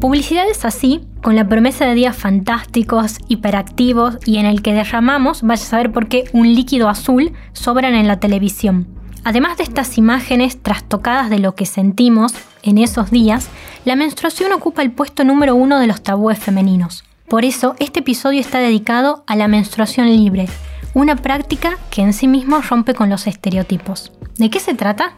Publicidades así, con la promesa de días fantásticos, hiperactivos y en el que derramamos, vaya a saber por qué, un líquido azul sobran en la televisión. Además de estas imágenes trastocadas de lo que sentimos en esos días, la menstruación ocupa el puesto número uno de los tabúes femeninos. Por eso, este episodio está dedicado a la menstruación libre, una práctica que en sí mismo rompe con los estereotipos. ¿De qué se trata?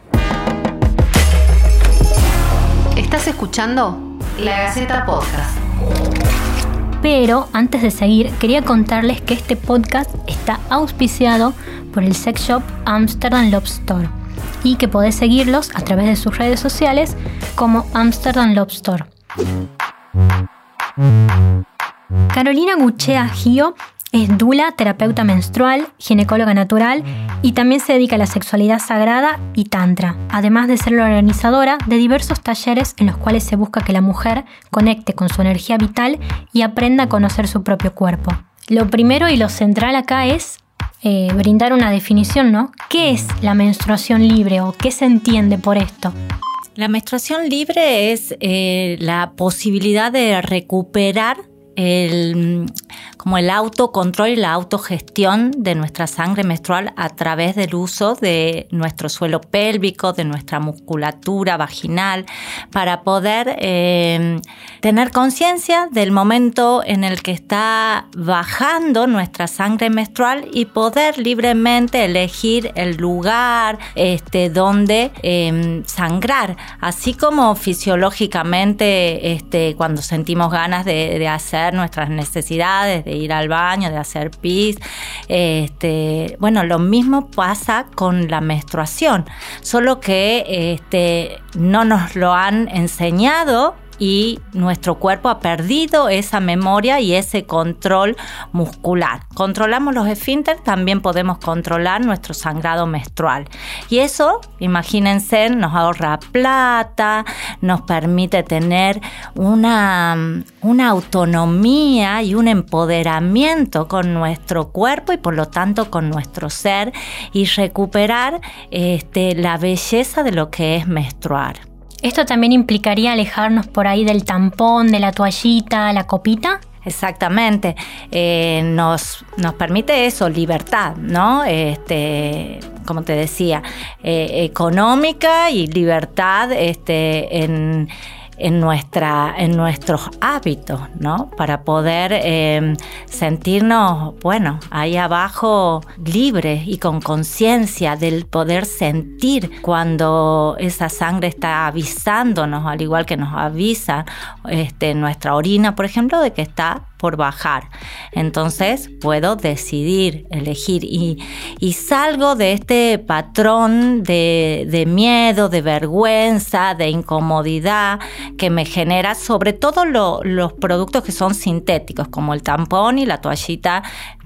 ¿Estás escuchando? La Gaceta Podcast. Pero antes de seguir, quería contarles que este podcast está auspiciado por el sex shop Amsterdam Love Store y que podés seguirlos a través de sus redes sociales como Amsterdam Love Store. Carolina Guchea Gio es dula, terapeuta menstrual, ginecóloga natural y también se dedica a la sexualidad sagrada y tantra, además de ser la organizadora de diversos talleres en los cuales se busca que la mujer conecte con su energía vital y aprenda a conocer su propio cuerpo. Lo primero y lo central acá es eh, brindar una definición, ¿no? ¿Qué es la menstruación libre o qué se entiende por esto? La menstruación libre es eh, la posibilidad de recuperar el, como el autocontrol y la autogestión de nuestra sangre menstrual a través del uso de nuestro suelo pélvico, de nuestra musculatura vaginal, para poder eh, tener conciencia del momento en el que está bajando nuestra sangre menstrual y poder libremente elegir el lugar este, donde em, sangrar, así como fisiológicamente este, cuando sentimos ganas de, hacer nuestras necesidades, de ir al baño, de hacer pis. Este, bueno, lo mismo pasa con la menstruación, solo que este, no nos lo han enseñado y nuestro cuerpo ha perdido esa memoria y ese control muscular. Controlamos los esfínteres, también podemos controlar nuestro sangrado menstrual. Y eso, imagínense, nos ahorra plata, nos permite tener una, una autonomía y un empoderamiento con nuestro cuerpo y por lo tanto con nuestro ser y recuperar este, la belleza de lo que es menstruar. ¿Esto también implicaría alejarnos por ahí del tampón, de la toallita, la copita? Exactamente, eh, nos, nos permite eso, libertad, ¿no? Este, como te decía, eh, económica y libertad este, en en, nuestra, en nuestros hábitos, ¿no? Para poder em, sentirnos, bueno, ahí abajo libres y con conciencia del poder sentir cuando esa sangre está avisándonos, al igual que nos avisa este, nuestra orina, por ejemplo, de que está por bajar. Entonces puedo decidir, elegir y, salgo de este patrón de, miedo, de vergüenza, de incomodidad que me genera sobre todo los productos que son sintéticos, como el tampón y la toallita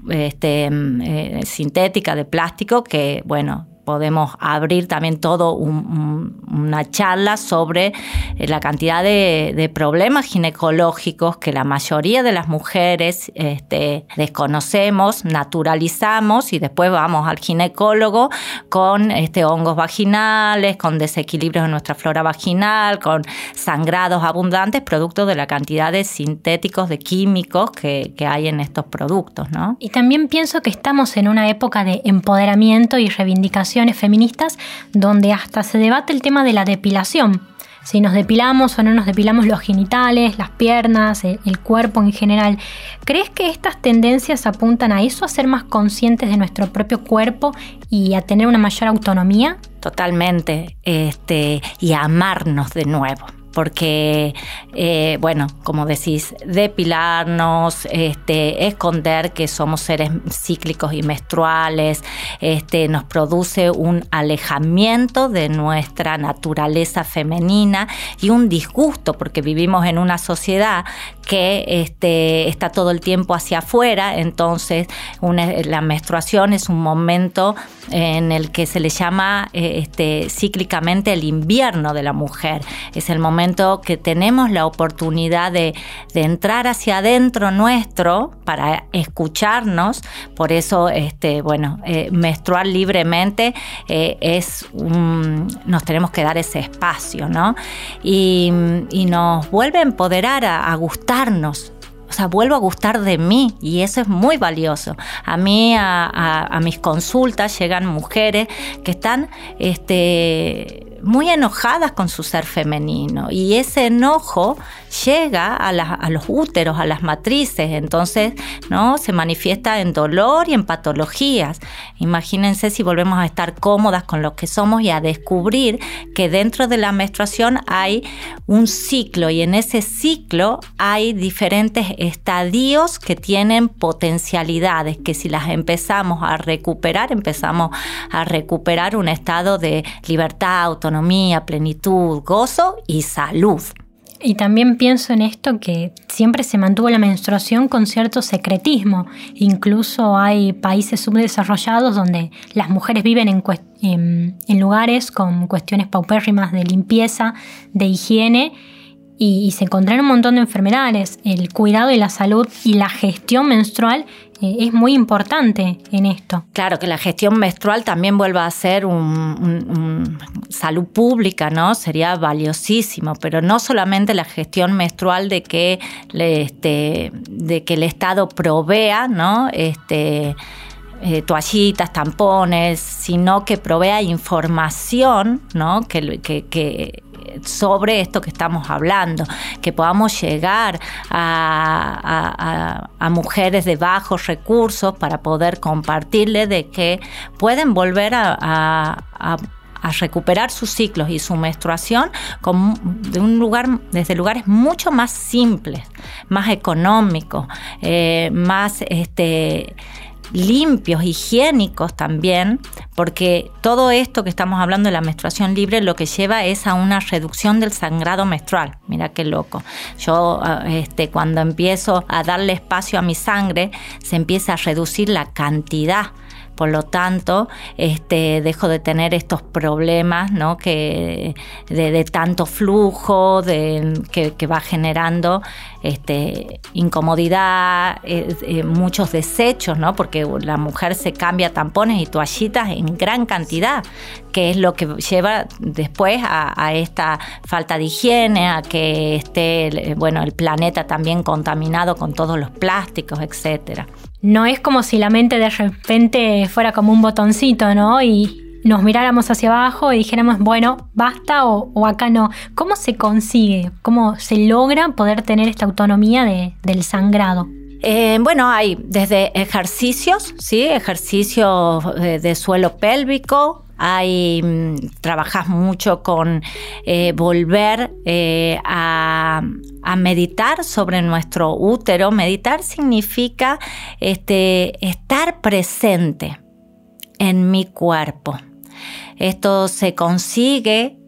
este, mm, eh, sintética de plástico, que bueno, podemos abrir también todo una charla sobre eh, la cantidad de, problemas ginecológicos que la mayoría de las mujeres este, desconocemos, naturalizamos y después vamos al ginecólogo con este, hongos vaginales, con desequilibrios en nuestra flora vaginal, con sangrados abundantes, producto de la cantidad de sintéticos, de químicos que, que hay en estos productos. ¿no? Y también pienso que estamos en una época de empoderamiento y reivindicación feministas donde hasta se debate el tema de la depilación. Si nos depilamos o no nos depilamos los genitales, las piernas, eh, el cuerpo en general. ¿Crees que estas tendencias apuntan a eso, a ser más conscientes de nuestro propio cuerpo y a tener una mayor autonomía? Totalmente, este, y a amarnos de nuevo porque, eh, bueno, como decís, depilarnos, este, esconder que somos seres cíclicos y menstruales, este, nos produce un alejamiento de nuestra naturaleza femenina y un disgusto, porque vivimos en una sociedad que este, está todo el tiempo hacia afuera, entonces la menstruación es un momento en el que se le llama eh, cíclicamente el invierno de la mujer, es el momento que tenemos la oportunidad de, entrar hacia adentro nuestro para escucharnos, por eso, este, bueno, eh, menstruar libremente eh, es nos tenemos que dar ese espacio, ¿no? Y, nos vuelve a empoderar, a gustarnos o sea, vuelvo a gustar de mí y eso es muy valioso. A mí, a, mis consultas llegan mujeres que están este, muy enojadas con su ser femenino y ese enojo llega a, los úteros, a las matrices, entonces ¿no? se manifiesta en dolor y en patologías. Imagínense si volvemos a estar cómodas con lo que somos y a descubrir que dentro de la menstruación hay un ciclo y en ese ciclo hay diferentes estadios que tienen potencialidades, que si las empezamos a recuperar, empezamos a recuperar un estado de libertad, autonomía, plenitud, gozo y salud. Y también pienso en esto que siempre se mantuvo la menstruación con cierto secretismo. Incluso hay países subdesarrollados donde las mujeres viven en, en lugares con cuestiones paupérrimas de limpieza, de higiene y, se encontraron un montón de enfermedades. El cuidado de la salud y la gestión menstrual es muy importante en esto. Claro, que la gestión menstrual también vuelva a ser un, salud pública, ¿no? Sería valiosísimo, pero no solamente la gestión menstrual de que, este, de que el Estado provea, ¿no? Este, eh, toallitas, tampones, sino que provea información, ¿no? que sobre esto que estamos hablando, que podamos llegar a, mujeres de bajos recursos para poder compartirle de que pueden volver a, recuperar sus ciclos y su menstruación de un lugar, desde lugares mucho más simples, más económicos, eh, más este, limpios, higiénicos también, porque todo esto que estamos hablando de la menstruación libre lo que lleva es a una reducción del sangrado menstrual. Mira qué loco. Yo ah, este, cuando empiezo a darle espacio a mi sangre, se empieza a reducir la cantidad por lo tanto, este, dejo de tener estos problemas ¿no? que, de, tanto flujo de, que, va generando este, incomodidad, eh, eh, muchos desechos, ¿no? porque la mujer se cambia tampones y toallitas en gran cantidad, que es lo que lleva después a, a esta falta de higiene, a que esté bueno, el planeta también contaminado con todos los plásticos, etcétera no es como si la mente de repente fuera como un botoncito, ¿no? Y nos miráramos hacia abajo y dijéramos, bueno, basta o, acá no. ¿Cómo se consigue? ¿Cómo se logra poder tener esta autonomía del sangrado? Eh, bueno, hay desde ejercicios, ¿sí? Ejercicios eh, de suelo pélvico, hay, mm, trabajas mucho con eh, volver eh, a, meditar sobre nuestro útero. Meditar significa este, estar presente en mi cuerpo. Esto se consigue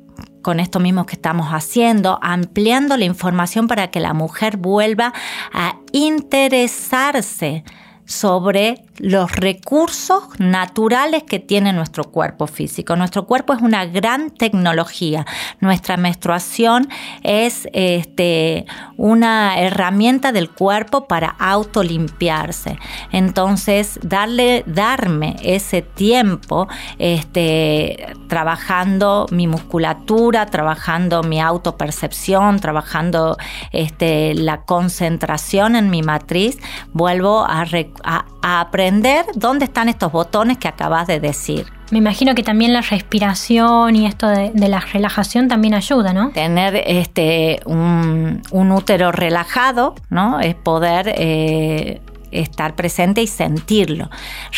con esto mismo que estamos haciendo, ampliando la información para que la mujer vuelva a interesarse sobre los recursos naturales que tiene nuestro cuerpo físico. Nuestro cuerpo es una gran tecnología. Nuestra menstruación es este, una herramienta del cuerpo para autolimpiarse. Entonces, darle, darme ese tiempo este, trabajando mi musculatura, trabajando mi autopercepción, trabajando este, la concentración en mi matriz, vuelvo a, a aprender dónde están estos botones que acabas de decir. Me imagino que también la respiración y esto de, la relajación también ayuda, ¿no? Tener este, un, útero relajado, ¿no? Es poder eh, estar presente y sentirlo.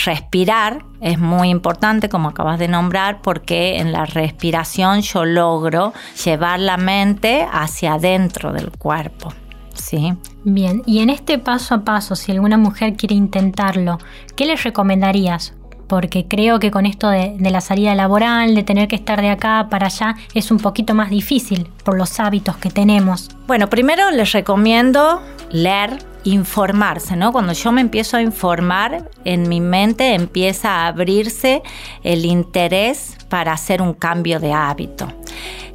Respirar es muy importante, como acabas de nombrar, porque en la respiración yo logro llevar la mente hacia adentro del cuerpo. Sí. Bien, y en este paso a paso, si alguna mujer quiere intentarlo, ¿qué les recomendarías? Porque creo que con esto de, la salida laboral, de tener que estar de acá para allá, es un poquito más difícil por los hábitos que tenemos. Bueno, primero les recomiendo leer, informarse, ¿no? Cuando yo me empiezo a informar, en mi mente empieza a abrirse el interés para hacer un cambio de hábito.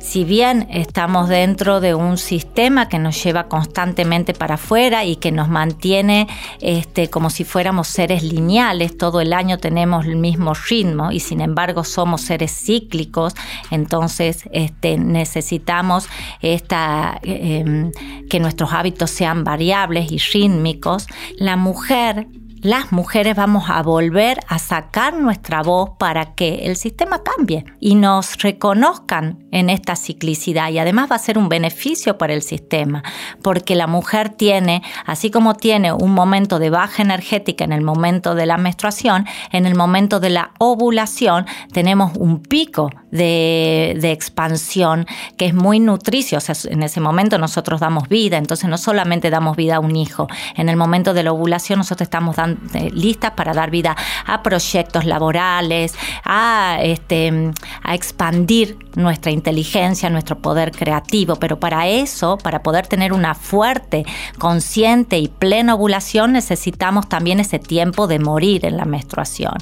Si bien estamos dentro de un sistema que nos lleva constantemente para afuera y que nos mantiene este, como si fuéramos seres lineales, todo el año tenemos el mismo ritmo y sin embargo somos seres cíclicos, entonces este, necesitamos esta, em, que nuestros hábitos sean variables y rítmicos. La mujer las mujeres vamos a volver a sacar nuestra voz para que el sistema cambie y nos reconozcan en esta ciclicidad. Y además va a ser un beneficio para el sistema porque la mujer tiene, así como tiene un momento de baja energética en el momento de la menstruación, en el momento de la ovulación tenemos un pico de, expansión que es muy nutricio, o sea, en ese momento nosotros damos vida, entonces no solamente damos vida a un hijo, en el momento de la ovulación nosotros estamos dando listas para dar vida a proyectos laborales, a, este, a expandir nuestra inteligencia, nuestro poder creativo. Pero para eso, para poder tener una fuerte, consciente y plena ovulación, necesitamos también ese tiempo de morir en la menstruación.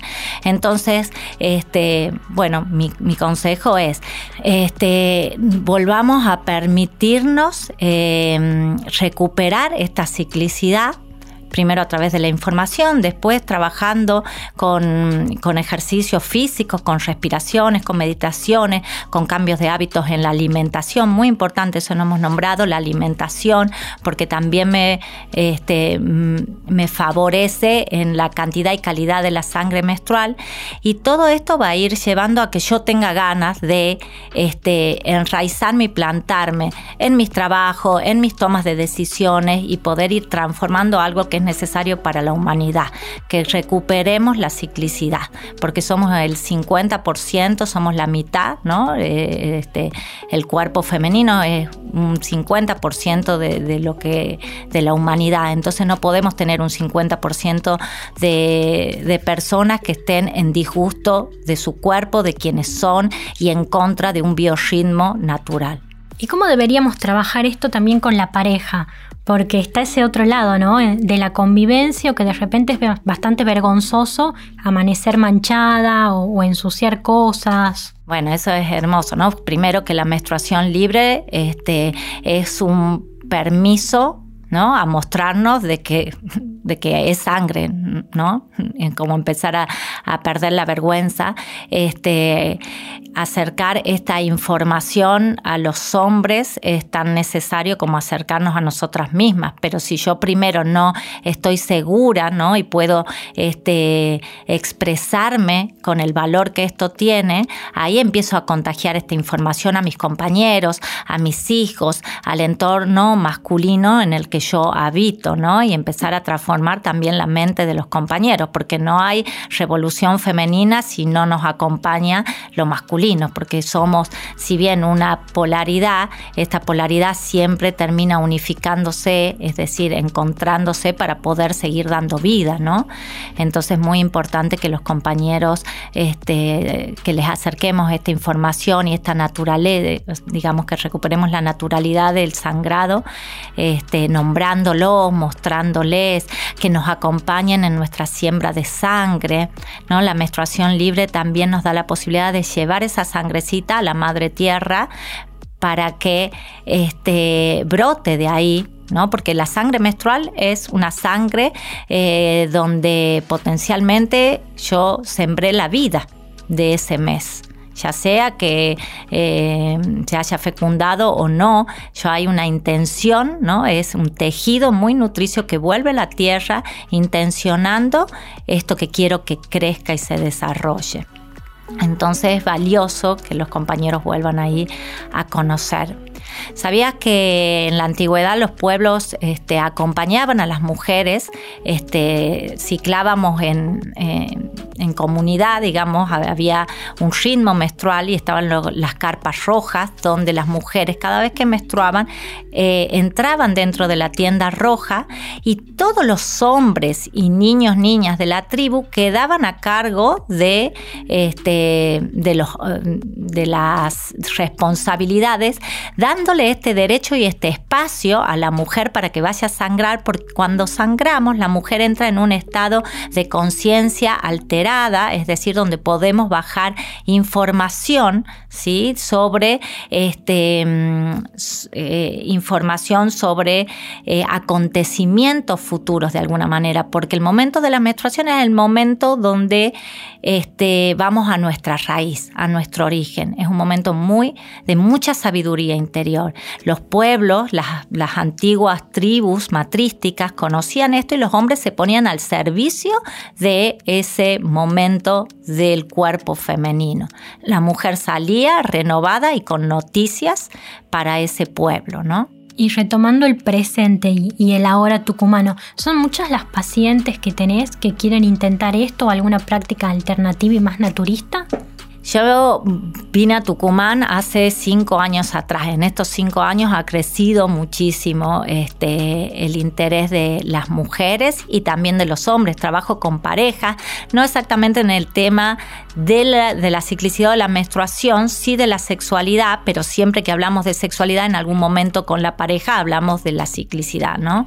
Entonces, este, bueno, mi, consejo es, este, volvamos a permitirnos eh, recuperar esta ciclicidad primero a través de la información, después trabajando con, ejercicios físicos, con respiraciones, con meditaciones, con cambios de hábitos en la alimentación. Muy importante, eso no hemos nombrado, la alimentación, porque también me, este, me favorece en la cantidad y calidad de la sangre menstrual. Y todo esto va a ir llevando a que yo tenga ganas de este, enraizarme y plantarme en mis trabajos, en mis tomas de decisiones y poder ir transformando algo que es necesario para la humanidad, que recuperemos la ciclicidad, porque somos el 50%, somos la mitad, ¿no? Eh, este, el cuerpo femenino es un 50% de, lo que, de la humanidad, entonces no podemos tener un 50% de, de personas que estén en disgusto de su cuerpo, de quienes son y en contra de un biorritmo natural. ¿Y cómo deberíamos trabajar esto también con la pareja? Porque está ese otro lado, ¿no? Eh, de la convivencia, que de repente es bastante vergonzoso amanecer manchada o, ensuciar cosas. Bueno, eso es hermoso, ¿no? Primero que la menstruación libre este, es un permiso ¿no? A mostrarnos de que, de que es sangre, ¿no? En cómo empezar a, a, perder la vergüenza, este, acercar esta información a los hombres es tan necesario como acercarnos a nosotras mismas, pero si yo primero no estoy segura, ¿no? Y puedo este, expresarme con el valor que esto tiene, ahí empiezo a contagiar esta información a mis compañeros, a mis hijos, al entorno masculino en el que yo habito, ¿no? Y empezar a transformar también la mente de los compañeros, porque no hay revolución femenina si no nos acompaña lo masculino, porque somos, si bien una polaridad, esta polaridad siempre termina unificándose, es decir, encontrándose para poder seguir dando vida, ¿no? Entonces es muy importante que los compañeros, este, que les acerquemos esta información y esta naturaleza, digamos que recuperemos la naturalidad del sangrado, este, nombrándolos, mostrándoles, que nos acompañen en nuestra siembra de sangre. ¿no? La menstruación libre también nos da la posibilidad de llevar esa sangrecita a la madre tierra para que este, brote de ahí ¿no? Porque la sangre menstrual es una sangre eh, donde potencialmente yo sembré la vida de ese mes ya sea que eh, se haya fecundado o no, ya hay una intención, ¿no? Es un tejido muy nutricio que vuelve a la tierra intencionando esto que quiero que crezca y se desarrolle. Entonces es valioso que los compañeros vuelvan ahí a conocer. ¿Sabías que en la antigüedad los pueblos este, acompañaban a las mujeres? Este, ciclábamos en, comunidad, digamos, había un ritmo menstrual y estaban las carpas rojas donde las mujeres cada vez que menstruaban eh, entraban dentro de la tienda roja y todos los hombres y niños, niñas de la tribu quedaban a cargo de, este, de, las responsabilidades, dándole este derecho y este espacio a la mujer para que vaya a sangrar, porque cuando sangramos la mujer entra en un estado de conciencia alterada, es decir, donde podemos bajar información ¿sí? sobre este, mm, eh, información sobre eh, acontecimientos futuros de alguna manera, porque el momento de la menstruación es el momento donde este, vamos a nuestra raíz, a nuestro origen. Es un momento muy de mucha sabiduría Los pueblos, las, antiguas tribus matrísticas conocían esto y los hombres se ponían al servicio de ese momento del cuerpo femenino. La mujer salía renovada y con noticias para ese pueblo, ¿no? Y retomando el presente y, el ahora tucumano, ¿son muchas las pacientes que tenés que quieren intentar esto o alguna práctica alternativa y más naturista? Yo vine a Tucumán hace cinco años atrás. En estos cinco años ha crecido muchísimo este, el interés de las mujeres y también de los hombres. Trabajo con parejas, no exactamente en el tema de la, ciclicidad o la menstruación, sí de la sexualidad, pero siempre que hablamos de sexualidad en algún momento con la pareja hablamos de la ciclicidad, ¿no?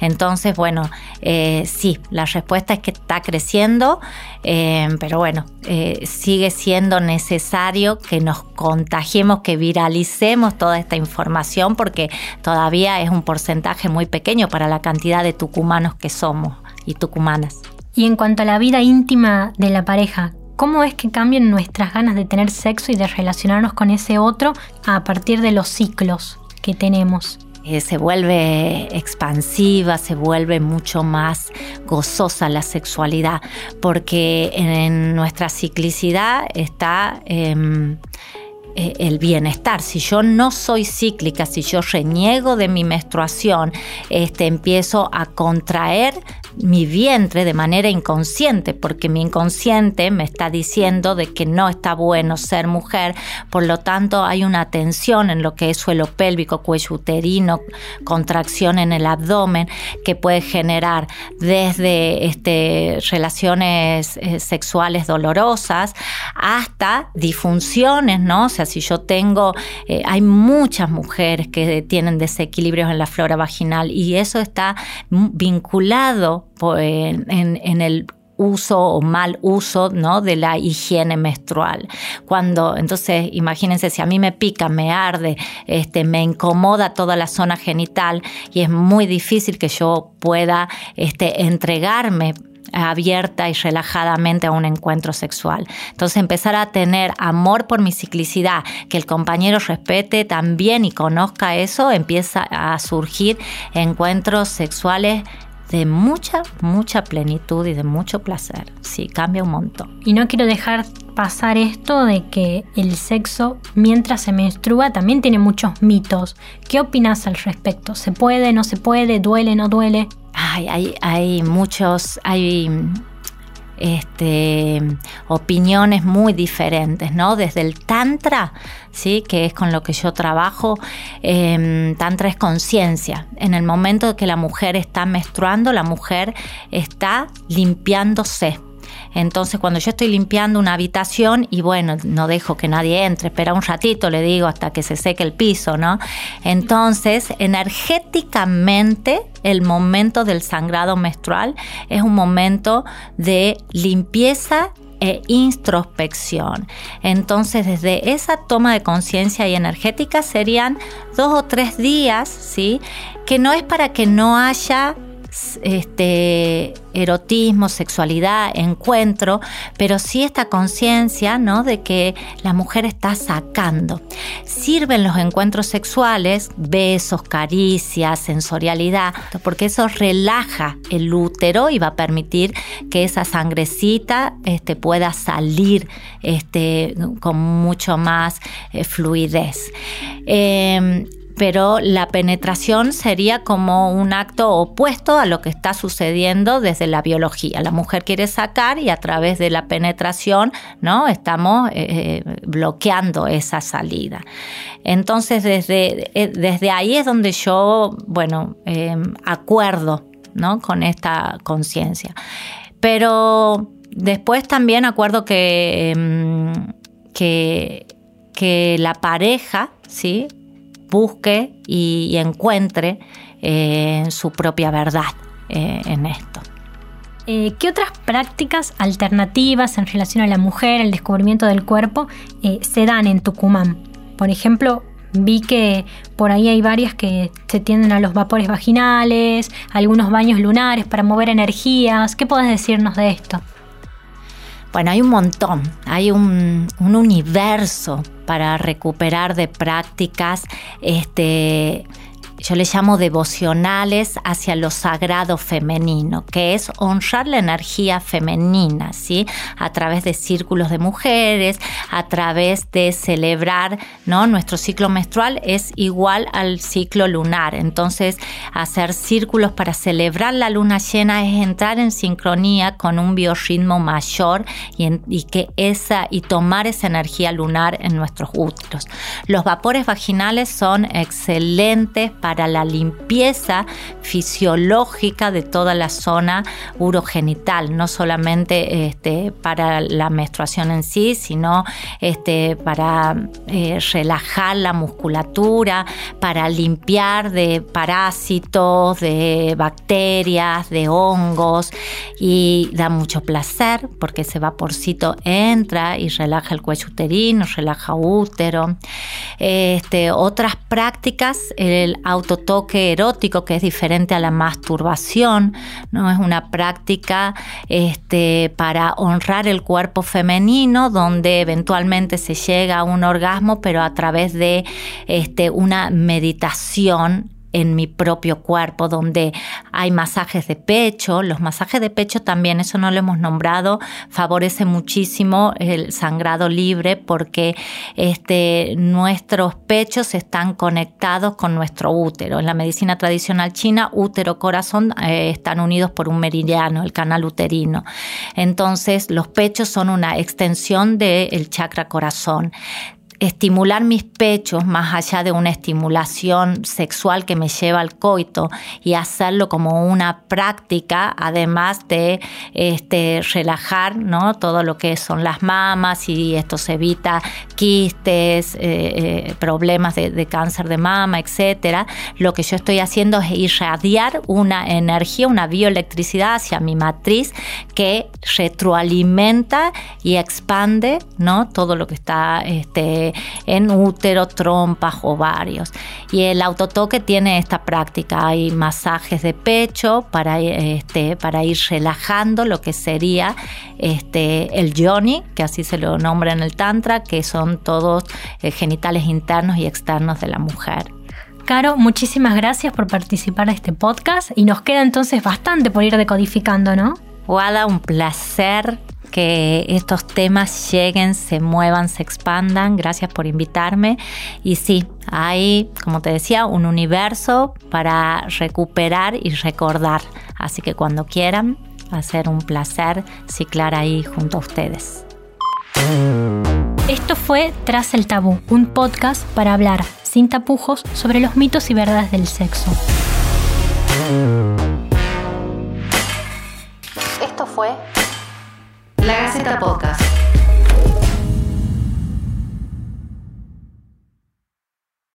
Entonces, bueno, eh, sí, la respuesta es que está creciendo, eh, pero bueno, eh, sigue siendo necesario que nos contagiemos, que viralicemos toda esta información porque todavía es un porcentaje muy pequeño para la cantidad de tucumanos que somos y tucumanas. Y en cuanto a la vida íntima de la pareja, ¿cómo es que cambian nuestras ganas de tener sexo y de relacionarnos con ese otro a partir de los ciclos que tenemos? Eh, se vuelve expansiva, se vuelve mucho más gozosa la sexualidad, porque en nuestra ciclicidad está... Em, eh, el bienestar. Si yo no soy cíclica, si yo reniego de mi menstruación, este, empiezo a contraer mi vientre de manera inconsciente, porque mi inconsciente me está diciendo de que no está bueno ser mujer, por lo tanto hay una tensión en lo que es suelo pélvico, cuello uterino, contracción en el abdomen, que puede generar desde este, relaciones eh, sexuales dolorosas hasta disfunciones, ¿no? Sea, si yo tengo, eh, hay muchas mujeres que tienen desequilibrios en la flora vaginal y eso está vinculado en, el uso o mal uso ¿no? de la higiene menstrual. Cuando, entonces, imagínense, si a mí me pica, me arde, este, me incomoda toda la zona genital y es muy difícil que yo pueda este, entregarme abierta y relajadamente a un encuentro sexual. Entonces empezar a tener amor por mi ciclicidad, que el compañero respete también y conozca eso, empieza a surgir encuentros sexuales de mucha, mucha plenitud y de mucho placer. Sí, cambia un montón. Y no quiero dejar pasar esto de que el sexo mientras se menstrua también tiene muchos mitos. ¿Qué opinas al respecto? ¿Se puede, no se puede, duele, no duele? Ay, hay, hay muchos, hay este, opiniones muy diferentes, ¿no? Desde el Tantra, ¿sí? que es con lo que yo trabajo, em, Tantra es conciencia. En el momento que la mujer está menstruando, la mujer está limpiándose entonces, cuando yo estoy limpiando una habitación y bueno, no dejo que nadie entre, espera un ratito, le digo, hasta que se seque el piso, ¿no? Entonces, energéticamente, el momento del sangrado menstrual es un momento de limpieza e introspección. Entonces, desde esa toma de conciencia y energética serían dos o tres días, ¿sí? Que no es para que no haya este, erotismo, sexualidad, encuentro, pero sí esta conciencia ¿no? de que la mujer está sacando. Sirven los encuentros sexuales, besos, caricias, sensorialidad, porque eso relaja el útero y va a permitir que esa sangrecita este, pueda salir este, con mucho más eh, fluidez. Em, pero la penetración sería como un acto opuesto a lo que está sucediendo desde la biología. La mujer quiere sacar y a través de la penetración, ¿no? Estamos eh, eh, bloqueando esa salida. Entonces, desde, eh, desde ahí es donde yo, bueno, acuerdo, ¿no? Con esta conciencia. Pero después también acuerdo que, que, que la pareja, ¿sí? Busque y, encuentre eh, su propia verdad eh, en esto. ¿Qué otras prácticas alternativas en relación a la mujer, el descubrimiento del cuerpo, se dan en Tucumán? Por ejemplo, vi que por ahí hay varias que se tienden a los vapores vaginales, algunos baños lunares para mover energías. ¿Qué puedes decirnos de esto? Bueno, hay un montón, hay un, universo para recuperar de prácticas este, yo le llamo devocionales hacia lo sagrado femenino, que es honrar la energía femenina, ¿sí? A través de círculos de mujeres, a través de celebrar, ¿no? Nuestro ciclo menstrual es igual al ciclo lunar, entonces hacer círculos para celebrar la luna llena es entrar en sincronía con un biorritmo mayor y, que esa y tomar esa energía lunar en nuestros úteros. Los vapores vaginales son excelentes para para la limpieza fisiológica de toda la zona urogenital, no solamente este, para la menstruación en sí, sino este, para eh, relajar la musculatura, para limpiar de parásitos, de bacterias, de hongos y da mucho placer porque ese vaporcito entra y relaja el cuello uterino, relaja útero. Este, otras prácticas, el autotoque erótico, que es diferente a la masturbación, ¿no? Es una práctica este, para honrar el cuerpo femenino, donde eventualmente se llega a un orgasmo, pero a través de este, una meditación en mi propio cuerpo, donde hay masajes de pecho. Los masajes de pecho también, eso no lo hemos nombrado, favorece muchísimo el sangrado libre porque este, nuestros pechos están conectados con nuestro útero. En la medicina tradicional china, útero-corazón eh, están unidos por un meridiano, el canal uterino. Entonces, los pechos son una extensión del chakra corazón estimular mis pechos más allá de una estimulación sexual que me lleva al coito y hacerlo como una práctica, además de este, relajar ¿no? todo lo que son las mamas y esto se evita quistes, eh, eh, problemas de, de, cáncer de mama, etcétera. Lo que yo estoy haciendo es irradiar una energía, una bioelectricidad hacia mi matriz que retroalimenta y expande ¿no? todo lo que está este, en útero, trompas, ovarios. Y el autotoque tiene esta práctica, hay masajes de pecho para, este, para ir relajando lo que sería este, el yoni, que así se lo nombra en el tantra, que son todos eh, genitales internos y externos de la mujer. Caro, muchísimas gracias por participar en este podcast y nos queda entonces bastante por ir decodificando, ¿no? Wada, un placer que estos temas lleguen, se muevan, se expandan. Gracias por invitarme. Y sí, hay, como te decía, un universo para recuperar y recordar. Así que cuando quieran, va a ser un placer ciclar ahí junto a ustedes. Esto fue Tras el Tabú, un podcast para hablar sin tapujos sobre los mitos y verdades del sexo. La Gaceta Podcast.